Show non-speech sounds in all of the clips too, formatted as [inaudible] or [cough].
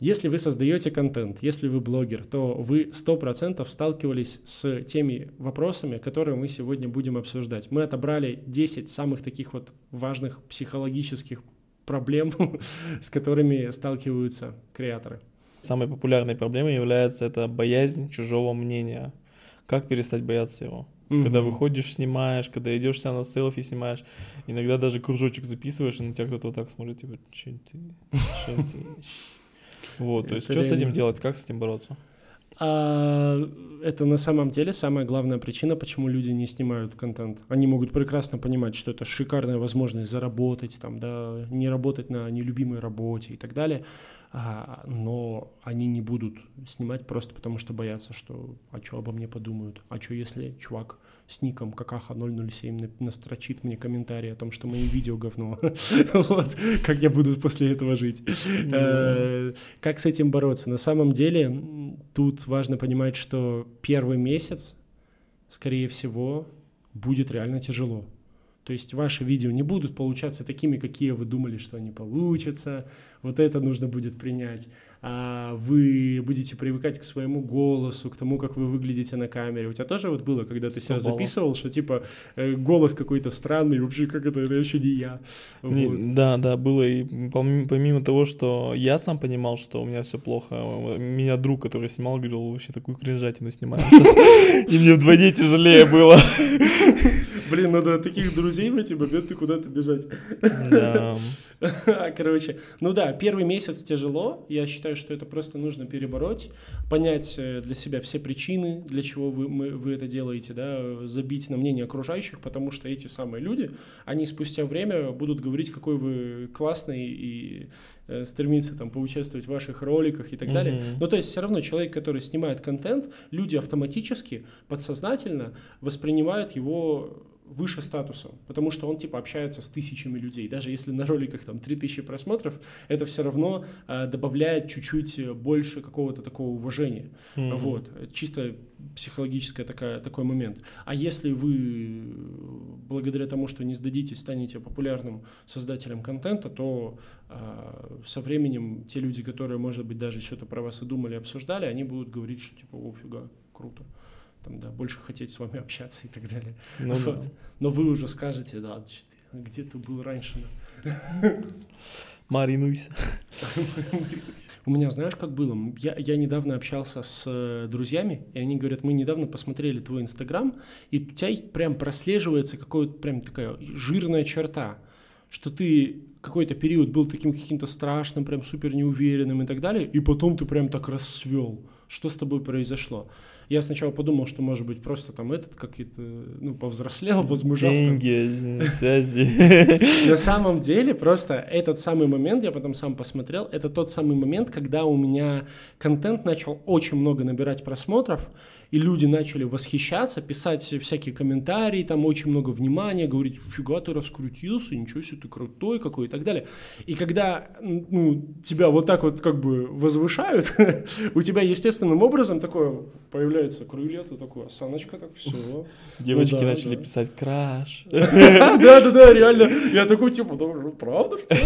Если вы создаете контент, если вы блогер, то вы 100% сталкивались с теми вопросами, которые мы сегодня будем обсуждать. Мы отобрали 10 самых таких вот важных психологических проблем, [laughs] с которыми сталкиваются креаторы. Самой популярной проблемой является это боязнь чужого мнения. Как перестать бояться его? Mm-hmm. Когда выходишь, снимаешь, когда идешь себя на селфи снимаешь, иногда даже кружочек записываешь, и на тебя кто-то так смотрит, типа, че ты, че ты. Вот, то есть что с этим делать, как с этим бороться? А, это на самом деле самая главная причина, почему люди не снимают контент. Они могут прекрасно понимать, что это шикарная возможность заработать, там, да, не работать на нелюбимой работе и так далее но они не будут снимать просто потому, что боятся, что а что обо мне подумают, а что если чувак с ником какаха 007 настрочит мне комментарий о том, что мои видео говно, [laughs] вот, как я буду после этого жить. Э, как с этим бороться? На самом деле тут важно понимать, что первый месяц, скорее всего, будет реально тяжело. То есть ваши видео не будут получаться такими, какие вы думали, что они получатся. Вот это нужно будет принять. А вы будете привыкать к своему голосу, к тому, как вы выглядите на камере. У тебя тоже вот было, когда ты себя записывал, что типа э, голос какой-то странный, вообще как это, это вообще не я. Не, вот. Да, да, было. И помимо, помимо того, что я сам понимал, что у меня все плохо, меня друг, который снимал, говорил, вообще такую кринжатину снимаешь. [laughs] И мне вдвойне тяжелее было. [laughs] Блин, надо таких друзей в эти моменты куда-то бежать. Да. [laughs] Короче, ну да, первый месяц тяжело. Я считаю, что это просто нужно перебороть, понять э, для себя все причины, для чего вы, мы, вы это делаете, да, забить на мнение окружающих, потому что эти самые люди, они спустя время будут говорить, какой вы классный и э, стремиться там поучаствовать в ваших роликах и так далее. Mm-hmm. Но то есть все равно человек, который снимает контент, люди автоматически, подсознательно воспринимают его выше статусом, потому что он типа общается с тысячами людей. Даже если на роликах там 3000 просмотров, это все равно э, добавляет чуть-чуть больше какого-то такого уважения. Mm-hmm. Вот, чисто психологическая такая, такой момент. А если вы благодаря тому, что не сдадитесь, станете популярным создателем контента, то э, со временем те люди, которые, может быть, даже что-то про вас и думали, обсуждали, они будут говорить, что типа, о, фига, круто там, да, больше хотеть с вами общаться и так далее. Ну, вот. да. Но вы уже скажете, да, где ты был раньше. [laughs] Маринуйся. У меня, знаешь, как было? Я, я недавно общался с э, друзьями, и они говорят, мы недавно посмотрели твой Инстаграм, и у тебя прям прослеживается какая-то прям такая жирная черта, что ты какой-то период был таким каким-то страшным, прям супер неуверенным и так далее, и потом ты прям так расцвел. Что с тобой произошло? Я сначала подумал, что, может быть, просто там этот какие-то, ну, повзрослел, возмужал. Деньги, связи. На самом деле, просто этот самый момент, я потом сам посмотрел, это тот самый момент, когда у меня контент начал очень много набирать просмотров, и люди начали восхищаться, писать всякие комментарии, там очень много внимания, говорить, фига ты раскрутился, ничего себе ты крутой какой и так далее. И когда ну, тебя вот так вот как бы возвышают, [laughs] у тебя естественным образом такое появляется крылья, ты такой, осаночка, так все. Девочки ну, да, начали да. писать краш. [laughs] Да-да-да, реально. Я такой, типа, правда, [laughs]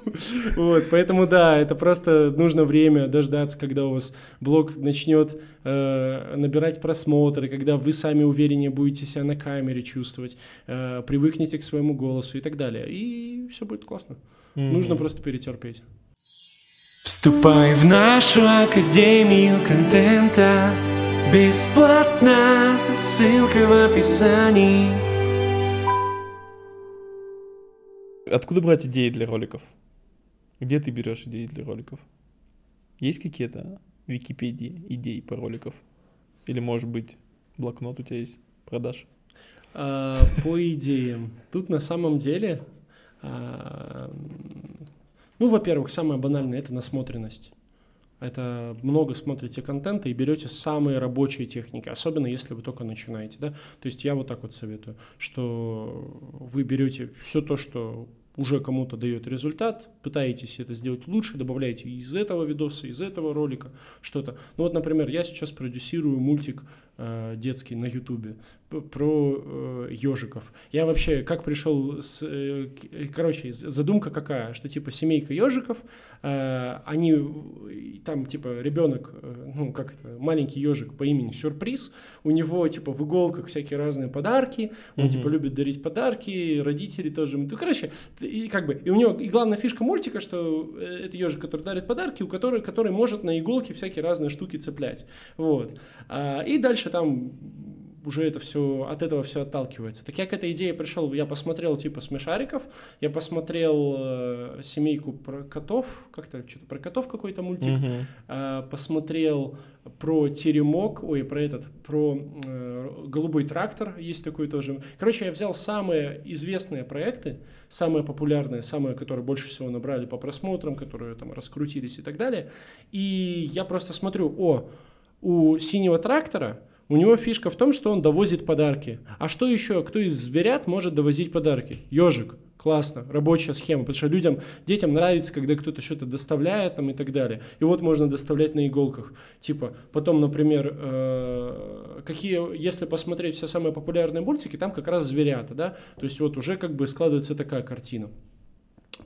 [laughs] Вот, поэтому да, это просто нужно время дождаться, когда у вас блог начнет э, набирать просмотры, когда вы сами увереннее будете себя на камере чувствовать, э, привыкнете к своему голосу и так далее. И все будет классно. Нужно просто перетерпеть. Вступай в нашу академию контента бесплатно, ссылка в описании. Откуда брать идеи для роликов? Где ты берешь идеи для роликов? Есть какие-то? Википедии идей по роликов? Или, может быть, блокнот у тебя есть, продаж? А, по идеям. Тут на самом деле, а, ну, во-первых, самое банальное – это насмотренность. Это много смотрите контента и берете самые рабочие техники, особенно если вы только начинаете, да. То есть я вот так вот советую, что вы берете все то, что уже кому-то дает результат, пытаетесь это сделать лучше, добавляете из этого видоса, из этого ролика что-то. Ну вот, например, я сейчас продюсирую мультик э, детский на Ютубе про э, ежиков. Я вообще как пришел с... Э, короче, задумка какая, что типа семейка ежиков, э, они там типа ребенок, э, ну как это, маленький ежик по имени Сюрприз, у него типа в иголках всякие разные подарки, он mm-hmm. типа любит дарить подарки, родители тоже. Ну, короче, и как бы, и у него, и главная фишка мультика, что э, это ежик, который дарит подарки, у которого, который может на иголке всякие разные штуки цеплять. Вот. А, и дальше там уже это все, от этого все отталкивается. Так я к этой идее пришел, я посмотрел типа смешариков, я посмотрел э, семейку про котов, как-то что-то про котов какой-то мультик, uh-huh. э, посмотрел про теремок, ой, про этот, про э, голубой трактор, есть такой тоже. Короче, я взял самые известные проекты, самые популярные, самые, которые больше всего набрали по просмотрам, которые там раскрутились и так далее, и я просто смотрю, о, у синего трактора у него фишка в том, что он довозит подарки. А что еще? Кто из зверят может довозить подарки? Ежик. Классно, рабочая схема, потому что людям, детям нравится, когда кто-то что-то доставляет там и так далее. И вот можно доставлять на иголках. Типа, потом, например, э, какие, если посмотреть все самые популярные мультики, там как раз зверята, да, то есть вот уже как бы складывается такая картина.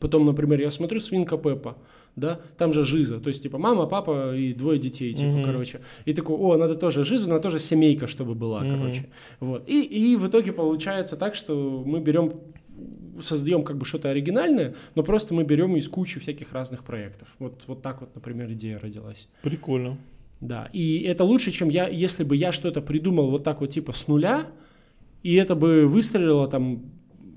Потом, например, я смотрю «Свинка Пеппа», да, там же жиза, то есть типа мама, папа и двое детей, типа, mm-hmm. короче. И такой, о, надо тоже жизу, надо тоже семейка, чтобы была, mm-hmm. короче. Вот. И, и в итоге получается так, что мы берем создаем как бы что-то оригинальное, но просто мы берем из кучи всяких разных проектов. Вот, вот так вот, например, идея родилась. Прикольно. Да, и это лучше, чем я, если бы я что-то придумал вот так вот типа с нуля, и это бы выстрелило там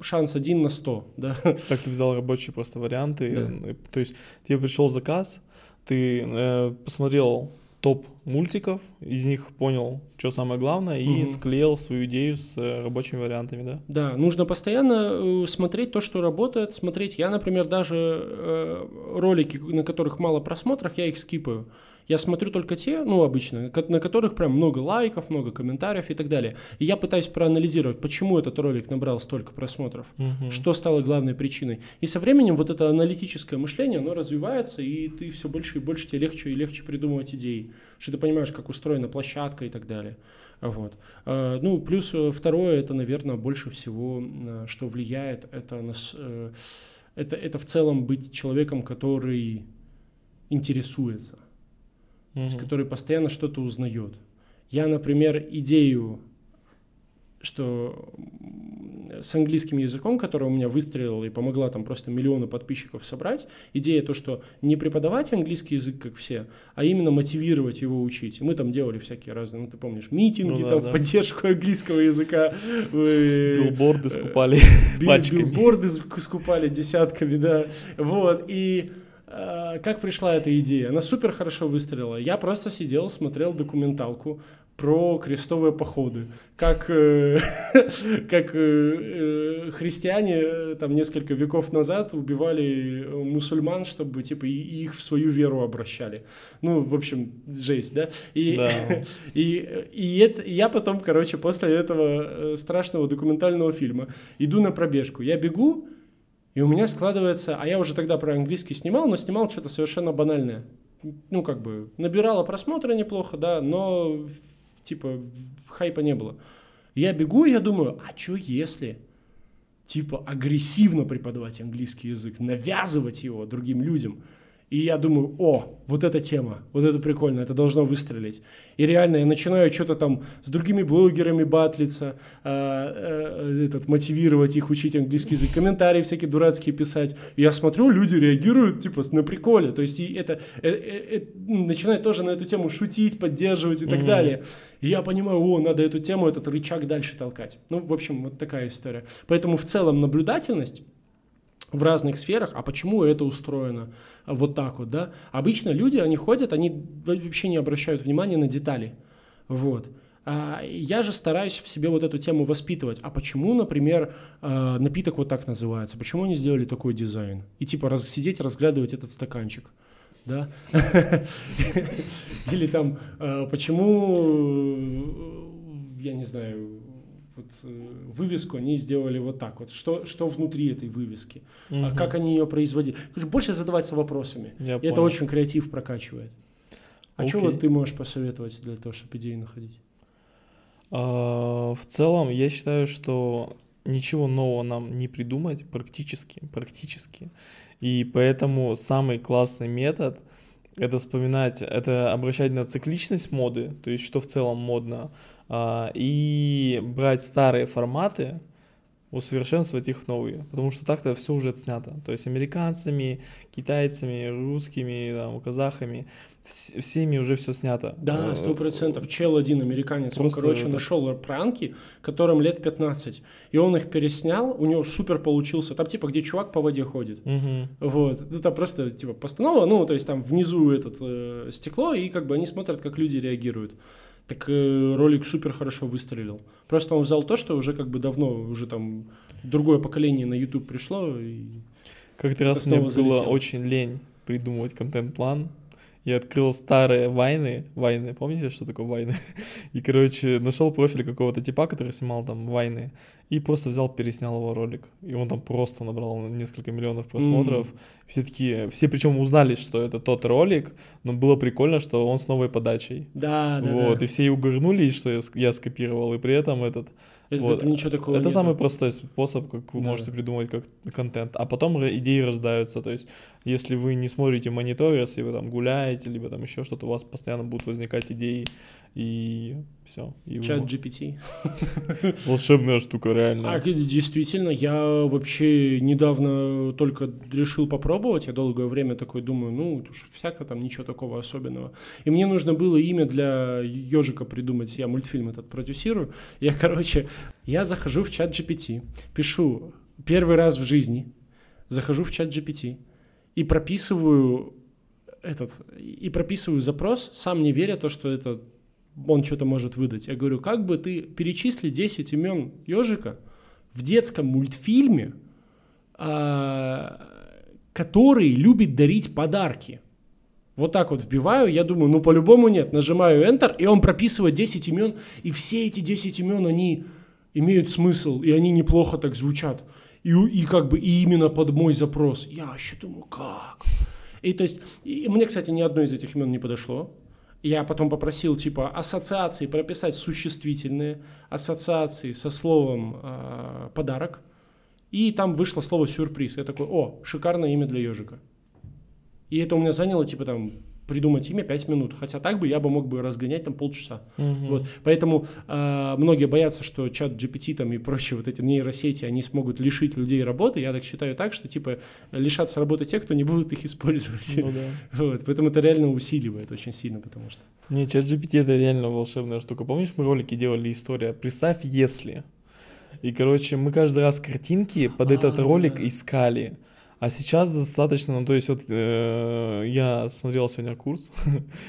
шанс один на сто, [laughs] да. Так ты взял рабочие просто варианты, да. то есть тебе пришел заказ, ты э, посмотрел топ мультиков, из них понял, что самое главное, и угу. склеил свою идею с э, рабочими вариантами, да? Да, нужно постоянно э, смотреть то, что работает, смотреть. Я, например, даже э, ролики, на которых мало просмотров, я их скипаю. Я смотрю только те, ну, обычно, на которых прям много лайков, много комментариев и так далее. И я пытаюсь проанализировать, почему этот ролик набрал столько просмотров, угу. что стало главной причиной. И со временем вот это аналитическое мышление, оно развивается, и ты все больше и больше тебе легче и легче придумывать идеи, что ты понимаешь, как устроена площадка и так далее. Вот. А, ну, плюс э, второе, это, наверное, больше всего, что влияет, это, нас, э, это, это в целом быть человеком, который интересуется угу. который постоянно что-то узнает. Я, например, идею, что с английским языком, которая у меня выстрелила и помогла там просто миллионы подписчиков собрать, идея то, что не преподавать английский язык, как все, а именно мотивировать его учить. И мы там делали всякие разные, ну ты помнишь, митинги ну, да, там да. в поддержку английского языка. Билборды скупали пачками. Билборды скупали десятками, да. Вот, и как пришла эта идея? Она супер хорошо выстрелила. Я просто сидел, смотрел документалку про крестовые походы, как, э, [laughs] как э, христиане там несколько веков назад убивали мусульман, чтобы типа их в свою веру обращали. Ну, в общем, жесть, да? И, да. [laughs] и, и, это, и я потом, короче, после этого страшного документального фильма иду на пробежку. Я бегу, и у меня складывается, а я уже тогда про английский снимал, но снимал что-то совершенно банальное. Ну, как бы, набирало просмотры неплохо, да, но, типа, хайпа не было. Я бегу, я думаю, а что если, типа, агрессивно преподавать английский язык, навязывать его другим людям – и я думаю, о, вот эта тема, вот это прикольно, это должно выстрелить. И реально я начинаю что-то там с другими блогерами батлиться, э, э, этот, мотивировать их учить английский язык, комментарии всякие дурацкие писать. И я смотрю, люди реагируют типа на приколе. То есть и это э, э, э, начинают тоже на эту тему шутить, поддерживать и так mm-hmm. далее. И я понимаю, о, надо эту тему, этот рычаг дальше толкать. Ну, в общем, вот такая история. Поэтому в целом наблюдательность в разных сферах, а почему это устроено вот так вот, да? Обычно люди, они ходят, они вообще не обращают внимания на детали, вот. А я же стараюсь в себе вот эту тему воспитывать. А почему, например, а, напиток вот так называется? Почему они сделали такой дизайн? И типа раз, сидеть, разглядывать этот стаканчик, да? [laughs] Или там, а, почему, я не знаю, вот, э, вывеску они сделали вот так вот. Что, что внутри этой вывески? Мгм. А как они ее производили? Больше задаваться вопросами. Я И это понял. очень креатив прокачивает. А что вот ты можешь посоветовать для того, чтобы идеи находить? А, В целом, я считаю, что ничего нового нам не придумать практически, практически. И поэтому самый классный метод это вспоминать, это обращать на цикличность моды, то есть что в целом модно, и брать старые форматы, усовершенствовать их новые, потому что так-то все уже отснято. То есть американцами, китайцами, русскими, там, казахами, вс- всеми уже все снято. Да, Э, сто процентов. Чел один американец, Просто он, короче, это- нашел пранки, которым лет 15. И он их переснял, у него супер получился. Там типа, где чувак по воде ходит. Мгм. Вот. Ну, там просто, типа, постанова, ну, то есть там внизу этот э, стекло, и как бы они смотрят, как люди реагируют. Так э, ролик супер хорошо выстрелил. Просто он взял то, что уже как бы давно, уже там другое поколение на YouTube пришло, и Как-то раз мне было залетело. очень лень придумывать контент-план. Я открыл старые вайны. Вайны, помните, что такое вайны? [laughs] И, короче, нашел профиль какого-то типа, который снимал там вайны. И просто взял, переснял его ролик. И он там просто набрал несколько миллионов просмотров. Все такие, все причем узнали, что это тот ролик, но было прикольно, что он с новой подачей. да, да, вот, да. и все и угорнули, что я, я скопировал, и при этом этот... Это, вот. этом ничего такого Это нет. самый простой способ, как вы Да. можете придумать как контент. А потом идеи рождаются. То есть, если вы не смотрите монитор, если вы там гуляете, либо там еще что-то, у вас постоянно будут возникать идеи, и все. И Чат вы- GPT. [laughs] волшебная штука, реально. А, действительно, я вообще недавно только решил попробовать. Я долгое время такой думаю, ну, всяко там ничего такого особенного. И мне нужно было имя для ежика придумать. Я мультфильм этот продюсирую. Я, короче, я захожу в чат GPT, пишу первый раз в жизни, захожу в чат GPT и прописываю этот, и прописываю запрос, сам не веря то, что это он что-то может выдать. Я говорю, как бы ты перечисли 10 имен ежика в детском мультфильме, а, который любит дарить подарки. Вот так вот вбиваю, я думаю, ну по-любому нет. Нажимаю Enter, и он прописывает 10 имен, и все эти 10 имен, они имеют смысл, и они неплохо так звучат. И, и как бы и именно под мой запрос. Я вообще думаю, как? И то есть, и мне, кстати, ни одно из этих имен не подошло. Я потом попросил, типа, ассоциации прописать существительные, ассоциации со словом э, подарок. И там вышло слово сюрприз. Я такой, о, шикарное имя для ежика. И это у меня заняло, типа, там, придумать имя 5 минут. Хотя так бы я бы мог бы разгонять там полчаса. Мгм. Вот. Поэтому а, многие боятся, что чат GPT там и прочие вот эти нейросети, они смогут лишить людей работы. Я так считаю так, что типа лишатся работы те, кто не будут их использовать. Ну да. [laughs] Вот. Поэтому это реально усиливает очень сильно, потому что... Не, чат GPT это реально волшебная штука. Помнишь, мы ролики делали история? Представь, если. И, короче, мы каждый раз картинки под А, этот ролик да. искали. А сейчас достаточно, ну то есть вот э, я смотрел сегодня курс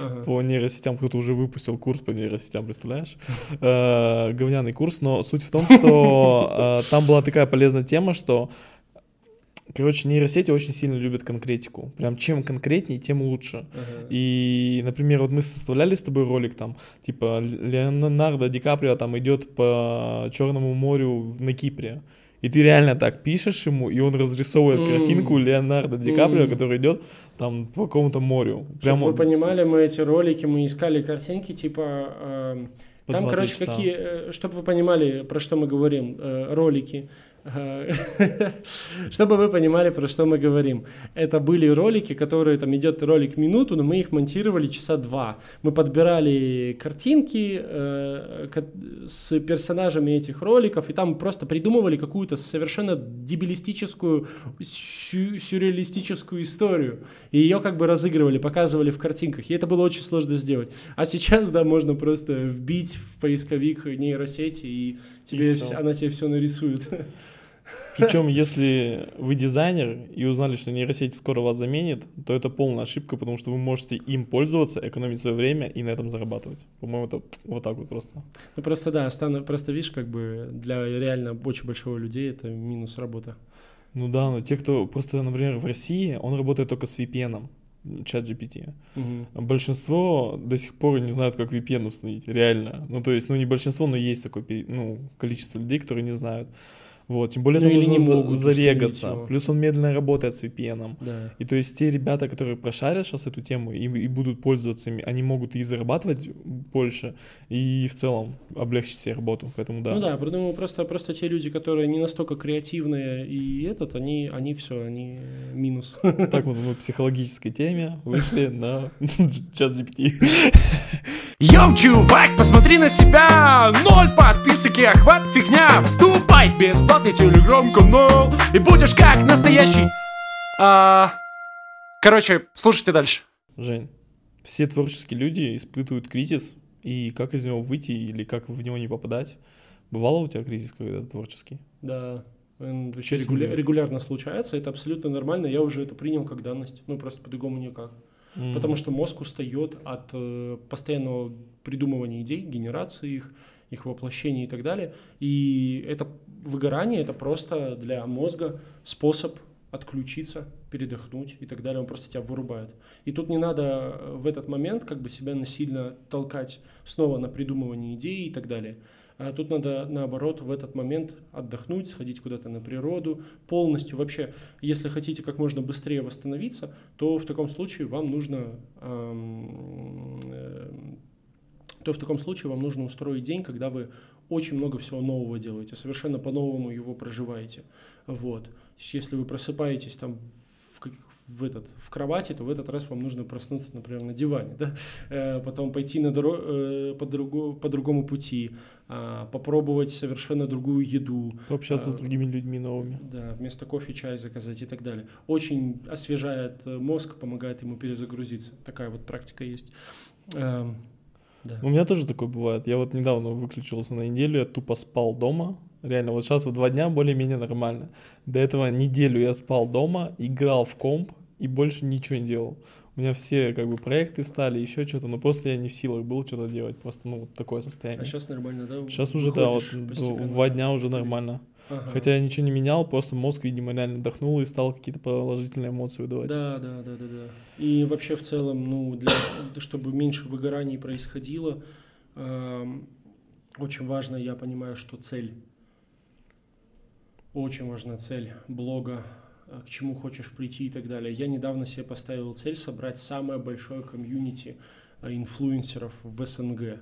Ага. по нейросетям, кто-то уже выпустил курс по нейросетям, представляешь? Э, говняный курс, но суть в том, что э, там была такая полезная тема, что, короче, нейросети очень сильно любят конкретику. Прям чем конкретнее, тем лучше. Ага. И, например, вот мы составляли с тобой ролик там, типа Леонардо Ди Каприо там идет по Черному морю на Кипре. И ты реально так пишешь ему, и он разрисовывает М. картинку Леонардо Ди Каприо, М. который идет там по какому-то морю. Чтобы Прямо вы понимали, мы эти ролики, мы искали картинки, типа... по там, 2-3 короче, часа. какие... Чтобы вы понимали, про что мы говорим, э, ролики. [laughs] Чтобы вы понимали, про что мы говорим. Это были ролики, которые, там идет ролик минуту, но мы их монтировали часа два. Мы подбирали картинки э, с персонажами этих роликов, и там просто придумывали какую-то совершенно дебилистическую, сю- сюрреалистическую историю. И ее как бы разыгрывали, показывали в картинках. И это было очень сложно сделать. А сейчас, да, можно просто вбить в поисковик нейросети, и тебе всё. вс- она тебе все нарисует. Причем, [laughs] если вы дизайнер и узнали, что нейросеть скоро вас заменит, то это полная ошибка, потому что вы можете им пользоваться, экономить свое время и на этом зарабатывать. По-моему, это вот так вот просто. Ну просто да, стану, просто видишь, как бы для реально очень большого людей это минус работа. Ну да, но те, кто просто, например, в России, он работает только с VPN. Чат GPT. Угу. Большинство до сих пор не знают, как VPN установить, реально. Ну, то есть, ну, не большинство, но есть такое ну, количество людей, которые не знают. Вот, тем более ну, нужно не могут зарегаться. Плюс он медленно работает с VPN. Да. И то есть те ребята, которые прошарят сейчас эту тему и, и будут пользоваться ими, они могут и зарабатывать больше, и в целом облегчить себе работу. Поэтому да. Ну да, думаю, просто, просто те люди, которые не настолько креативные и этот, они, они все, они минус. Так вот мы в психологической теме вышли [laughs] на час GPT. Йоу, чувак, посмотри на себя! Ноль подписок и охват фигня! Вступай в бесплатный телеграм-канал и будешь как настоящий... А... Короче, слушайте дальше. Жень, все творческие люди испытывают кризис, и как из него выйти или как в него не попадать? Бывало у тебя кризис когда-то творческий? Да, регуля- регулярно случается, это абсолютно нормально, я уже это принял как данность, ну просто по-другому никак. Потому что мозг устает от э, постоянного придумывания идей, генерации их, их воплощения и так далее. И это выгорание это просто для мозга способ отключиться, передохнуть и так далее, он просто тебя вырубает. И тут не надо э, в этот момент как бы себя насильно толкать снова на придумывание идей и так далее. А тут надо, наоборот, в этот момент отдохнуть, сходить куда-то на природу, полностью вообще, если хотите как можно быстрее восстановиться, то в таком случае вам нужно эм, то в таком случае вам нужно устроить день, когда вы очень много всего нового делаете, совершенно по-новому его проживаете. Вот. Если вы просыпаетесь там в, этот, в кровати, то в этот раз вам нужно проснуться, например, на диване, да? э, потом пойти на доро- э, по, другу, по другому пути, э, попробовать совершенно другую еду. Пообщаться э, с другими людьми новыми. Да, вместо кофе чай заказать и так далее. Очень освежает э, мозг, помогает ему перезагрузиться. Такая вот практика есть. Э, да. У меня тоже такое бывает. Я вот недавно выключился на неделю, я тупо спал дома, Реально, вот сейчас вот два дня более-менее нормально. До этого неделю я спал дома, играл в комп и больше ничего не делал. У меня все как бы проекты встали, еще что-то, но после я не в силах был что-то делать. Просто, ну, вот такое состояние. А сейчас нормально, да? Сейчас уже, да, вот два дня уже нормально. Ага. Хотя я ничего не менял, просто мозг, видимо, реально отдохнул и стал какие-то положительные эмоции выдавать. Да, да, да, да, да. И вообще в целом, ну, для, [coughs] чтобы меньше выгораний происходило, э, очень важно, я понимаю, что цель очень важна цель блога, э, к чему хочешь прийти и так далее. Я недавно себе поставил цель собрать самое большое комьюнити э, инфлюенсеров в СНГ.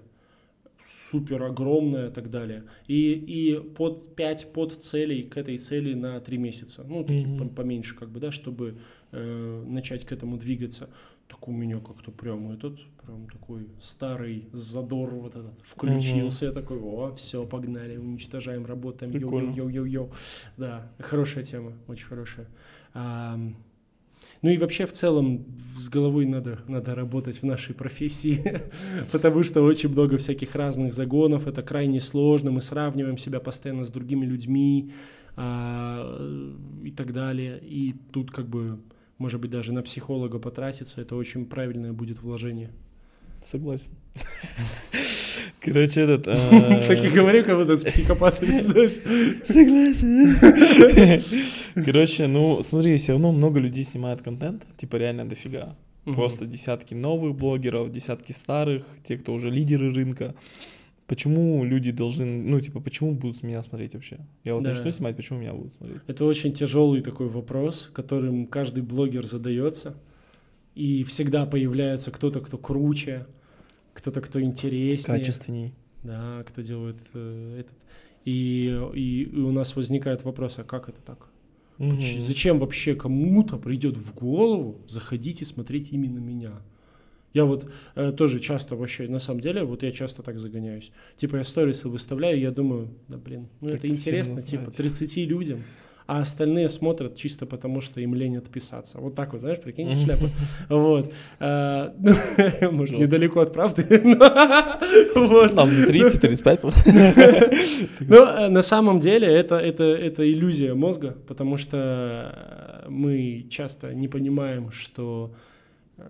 Супер огромное и так далее. И, и под 5 подцелей к этой цели на 3 месяца. Ну, такие mm-hmm. поменьше, как бы, да, чтобы э, начать к этому двигаться так у меня как-то прям этот, прям такой старый задор вот этот включился. Угу. Я такой, о, все, погнали, уничтожаем, работаем, йо-йо-йо-йо-йо. Да, хорошая тема, очень хорошая. А, ну и вообще в целом с головой надо, надо работать в нашей профессии, [laughs] потому что очень много всяких разных загонов, это крайне сложно, мы сравниваем себя постоянно с другими людьми а, и так далее. И тут как бы может быть, даже на психолога потратиться, это очень правильное будет вложение. Согласен. Короче, этот... [laughs] Так и говорю, как будто с психопатами, [laughs] знаешь. Согласен. [laughs] Короче, ну, смотри, все равно много людей снимают контент, типа реально дофига. Просто десятки новых блогеров, десятки старых, те, кто уже лидеры рынка. Почему люди должны, ну, типа, почему будут меня смотреть вообще? Я вот да. начну снимать, почему меня будут смотреть? Это очень тяжелый такой вопрос, которым каждый блогер задается. И всегда появляется кто-то, кто круче, кто-то, кто интереснее. Качественней. Да, кто делает э, этот. И, и, и у нас возникает вопрос, а как это так? Угу. Зачем вообще кому-то придет в голову заходить и смотреть именно меня? Я вот э, тоже часто вообще, на самом деле, вот я часто так загоняюсь. Типа я сторисы выставляю, я думаю, да блин, ну так это интересно, типа 30 людям а остальные смотрят чисто потому, что им лень отписаться. Вот так вот, знаешь, прикинь, шляпа. [laughs] Вот. А, ну, [laughs] может, недалеко от правды. [laughs] Там не 30-35. Но э, на самом деле это, это, это иллюзия мозга, потому что мы часто не понимаем, что э,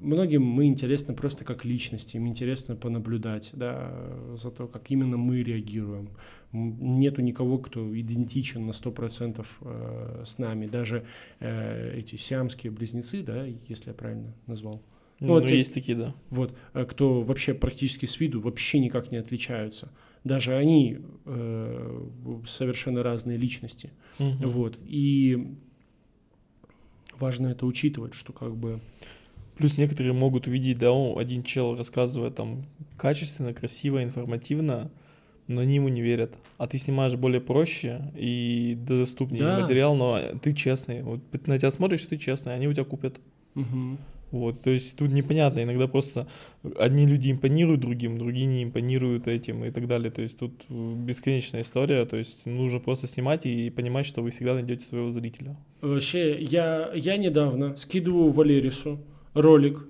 многим мы интересны просто как личности, им интересно понаблюдать, да, за то, как именно мы реагируем. Нету никого, кто идентичен на 100% э, с нами, даже э, эти сиамские близнецы, да, если я правильно назвал. Ну, ну вот есть те, такие, да. Вот, э, кто вообще практически с виду вообще никак не отличаются. Даже они э, совершенно разные личности. Угу. Вот. И важно это учитывать, что как бы... Плюс некоторые могут увидеть, да, один чел рассказывает там качественно, красиво, информативно, но они ему не верят. А ты снимаешь более проще и доступнее да. материал, но ты честный. Вот на тебя смотришь, ты честный, они у тебя купят. Угу. Вот, то есть тут непонятно, иногда просто одни люди импонируют другим, другие не импонируют этим и так далее. То есть тут бесконечная история, то есть нужно просто снимать и понимать, что вы всегда найдете своего зрителя. Вообще, я, я недавно скидываю Валерису ролик,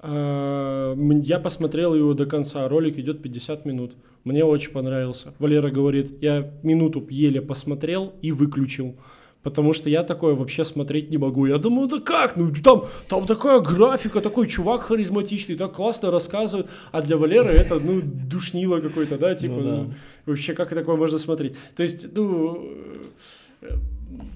а, я посмотрел его до конца, ролик идет 50 минут. Мне очень понравился. Валера говорит, я минуту еле посмотрел и выключил. Потому что я такое вообще смотреть не могу. Я думаю, да как? Ну там, там такая графика, такой чувак харизматичный, так классно рассказывает. А для Валеры это, ну, душнило какой-то, да, типа, ну, да. Ну, вообще как такое можно смотреть? То есть, ну,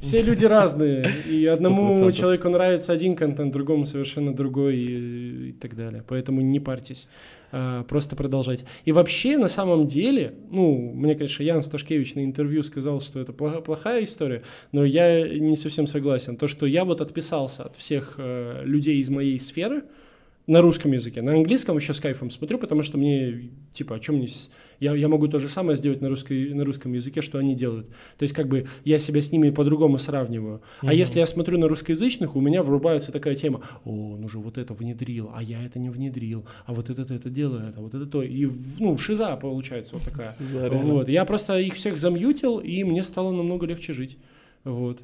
все люди разные, и [laughs] одному 100%. человеку нравится один контент, другому совершенно другой и, и так далее. Поэтому не парьтесь, а, просто продолжайте. И вообще, на самом деле, ну, мне, конечно, Ян Сташкевич на интервью сказал, что это плохая история, но я не совсем согласен. То, что я вот отписался от всех э, людей из моей сферы, на русском языке. На английском еще с кайфом смотрю, потому что мне, типа, о чем мне... Я, я могу то же самое сделать на, русской, на русском языке, что они делают. То есть, как бы, я себя с ними по-другому сравниваю. Mm-hmm. А если я смотрю на русскоязычных, у меня врубается такая тема, о, ну же вот это внедрил, а я это не внедрил, а вот это это делает, а вот это то. И, ну, шиза получается вот такая. вот. Я просто их всех замьютил, и мне стало намного легче жить. Вот.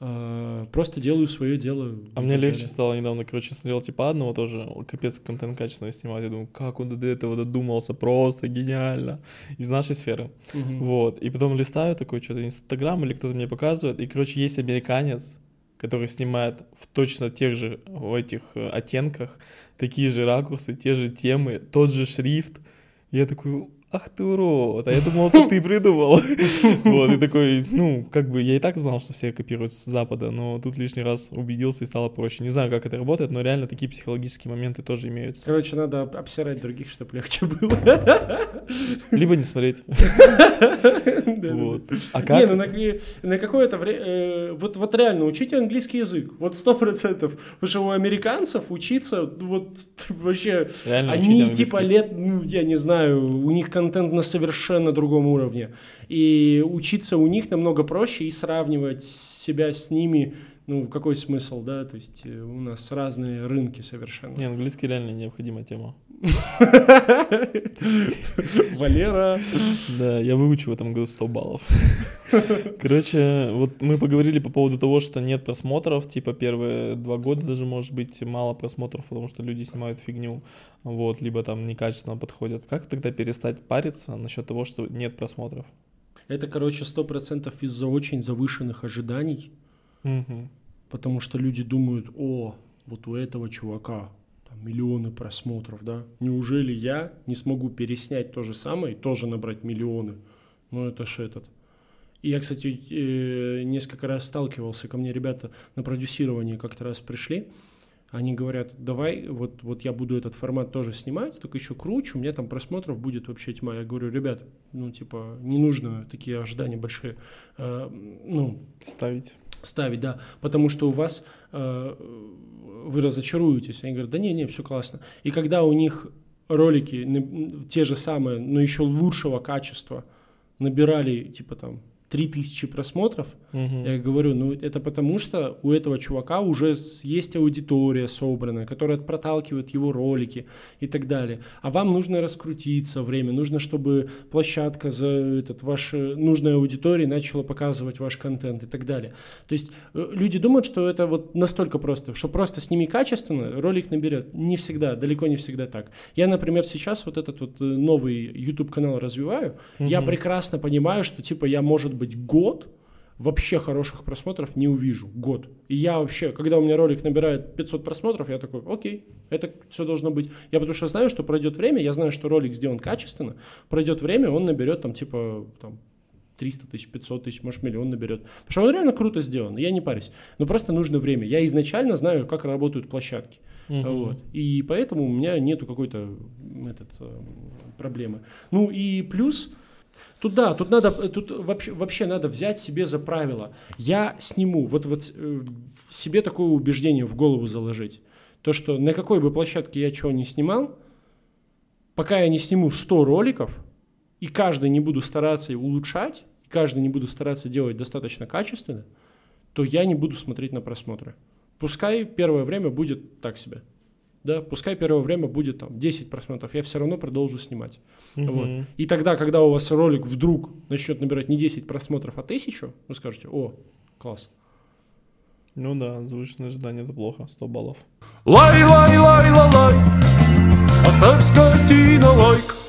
А, просто делаю свое дело. А мне легче далее. стало недавно, короче, смотрел типа одного тоже, капец, контент качественно снимать. Я думаю, как он до этого додумался, просто гениально. Из нашей сферы. Угу. Вот. И потом листаю такой что-то Инстаграм или кто-то мне показывает. И, короче, есть американец, который снимает в точно тех же в этих э, оттенках, такие же ракурсы, те же темы, тот же шрифт. Я такой, ах ты урод, а я думал, это ты придумал. [laughs] Вот, и такой, ну, как бы я и так знал, что все копируют с Запада, но тут лишний раз убедился и стало проще. Не знаю, как это работает, но реально такие психологические моменты тоже имеются. Короче, надо обсирать других, чтобы легче было. Либо не смотреть. [laughs] А как? Не, ну на какое-то время... Э, вот реально, учите английский язык. Вот сто процентов. Потому что у американцев учиться, вот [laughs] вообще... Они типа лет, ну, я не знаю, у них контент на совершенно другом уровне. И учиться у них намного проще и сравнивать себя с ними, ну, какой смысл, да, то есть э, у нас разные рынки совершенно. Не, английский реально необходимая тема. Валера. Да, я выучу в этом году 100 баллов. Короче, вот мы поговорили по поводу того, что нет просмотров, типа первые два года даже может быть мало просмотров, потому что люди снимают фигню, вот, либо там некачественно подходят. Как тогда перестать париться насчет того, что нет просмотров? Это, короче, сто процентов из-за очень завышенных ожиданий. Угу. Потому что люди думают, о, вот у этого чувака там, миллионы просмотров, да? Неужели я не смогу переснять то же самое и тоже набрать миллионы? Ну, это ж этот. И я, кстати, э, несколько раз сталкивался, ко мне ребята на продюсирование как-то раз пришли, они говорят, давай, вот, вот я буду этот формат тоже снимать, только еще круче, у меня там просмотров будет вообще тьма. Я говорю, ребят, ну, типа, не нужно такие ожидания большие, э, ну... Ставить ставить, да, потому что у вас э, вы разочаруетесь. Они говорят, да не, не, все классно. И когда у них ролики те же самые, но еще лучшего качества набирали, типа там, 3000 просмотров, угу. я говорю, ну это потому что у этого чувака уже есть аудитория собранная, которая проталкивает его ролики и так далее. А вам нужно раскрутиться время, нужно, чтобы площадка за этот ваш нужная аудитория начала показывать ваш контент и так далее. То есть э, люди думают, что это вот настолько просто, что просто сними качественно, ролик наберет. Не всегда, далеко не всегда так. Я, например, сейчас вот этот вот э, новый YouTube канал развиваю, угу. я прекрасно понимаю, что типа я может быть год вообще хороших просмотров не увижу. Год. И я вообще, когда у меня ролик набирает 500 просмотров, я такой, окей, это все должно быть. Я потому что знаю, что пройдет время, я знаю, что ролик сделан качественно, пройдет время, он наберет там типа там 300 тысяч, 500 тысяч, может, миллион наберет. Потому что он реально круто сделан, я не парюсь. Но просто нужно время. Я изначально знаю, как работают площадки. Uh-huh. Вот. И поэтому у меня нету какой-то этот, э, проблемы. Ну и плюс, Тут да, тут надо, тут вообще, вообще надо взять себе за правило. Я сниму, вот, вот э, себе такое убеждение в голову заложить. То, что на какой бы площадке я чего не снимал, пока я не сниму 100 роликов, и каждый не буду стараться улучшать, и каждый не буду стараться делать достаточно качественно, то я не буду смотреть на просмотры. Пускай первое время будет так себе да, пускай первое время будет там 10 просмотров, я все равно продолжу снимать. Угу. Вот. И тогда, когда у вас ролик вдруг начнет набирать не 10 просмотров, а 1000, вы скажете, о, класс. Ну да, звучное ожидание это плохо, 100 баллов. Лай, лай, лай, лай, лай, оставь скотина лайк.